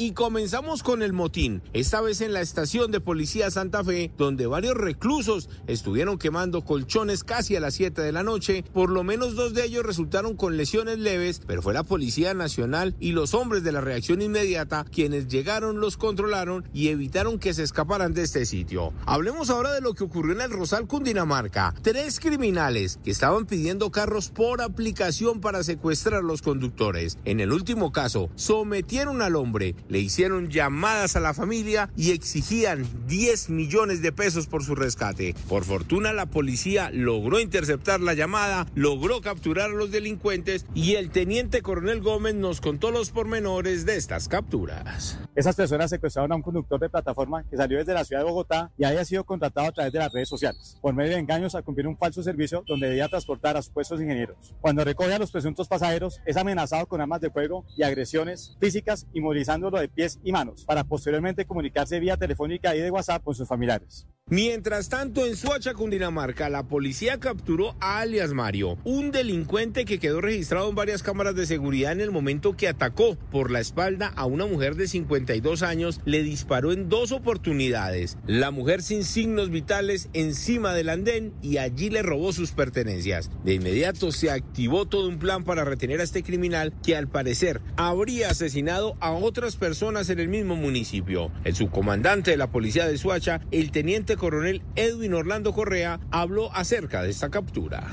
y comenzamos con el motín, esta vez en la estación de policía Santa Fe, donde varios reclusos estuvieron quemando colchones casi a las 7 de la noche. Por lo menos dos de ellos resultaron con lesiones leves, pero fue la Policía Nacional y los hombres de la reacción inmediata quienes llegaron, los controlaron y evitaron que se escaparan de este sitio. Hablemos ahora de lo que ocurrió en el Rosal, Cundinamarca. Tres criminales que estaban pidiendo carros por aplicación para secuestrar a los conductores. En el último caso, sometieron al hombre, le hicieron llamadas a la familia y exigían 10 millones de pesos por su rescate. Por fortuna, la policía logró interceptar la llamada, logró capturar a los delincuentes y el teniente coronel Gómez nos contó los pormenores de estas capturas. Esas personas secuestraron a un conductor de plataforma que salió desde la ciudad de Bogotá y había sido contratado a través de las redes sociales, por medio de engaños a cumplir un falso servicio donde debía transportar a supuestos ingenieros. Cuando recoge a los presuntos pasajeros, es amenazado con armas de fuego y agresiones físicas, inmovilizándolo de pies y manos, para posteriormente comunicarse vía telefónica y de WhatsApp con sus familiares. Mientras tanto, en Suacha, Cundinamarca, la policía capturó a alias Mario, un delincuente que quedó registrado en varias cámaras de seguridad en el momento que atacó por la espalda a una mujer de 52 años, le disparó en dos oportunidades. La mujer sin signos vitales encima del andén y allí le robó sus pertenencias. De inmediato se activó todo un plan para retener a este criminal que al parecer habría asesinado a otras personas en el mismo municipio. El subcomandante de la policía de Suacha, el teniente coronel Edwin Orlando Correa habló acerca de esta captura.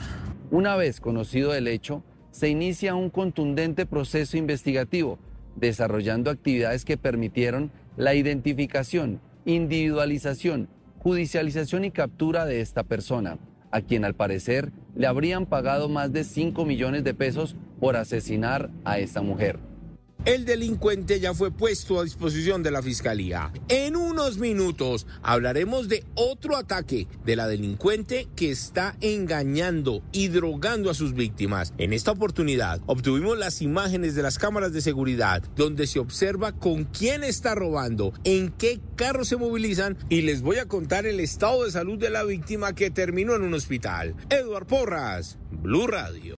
Una vez conocido el hecho, se inicia un contundente proceso investigativo, desarrollando actividades que permitieron la identificación, individualización, judicialización y captura de esta persona, a quien al parecer le habrían pagado más de 5 millones de pesos por asesinar a esta mujer. El delincuente ya fue puesto a disposición de la fiscalía. En unos minutos hablaremos de otro ataque de la delincuente que está engañando y drogando a sus víctimas. En esta oportunidad obtuvimos las imágenes de las cámaras de seguridad donde se observa con quién está robando, en qué carros se movilizan y les voy a contar el estado de salud de la víctima que terminó en un hospital. Eduard Porras, Blue Radio.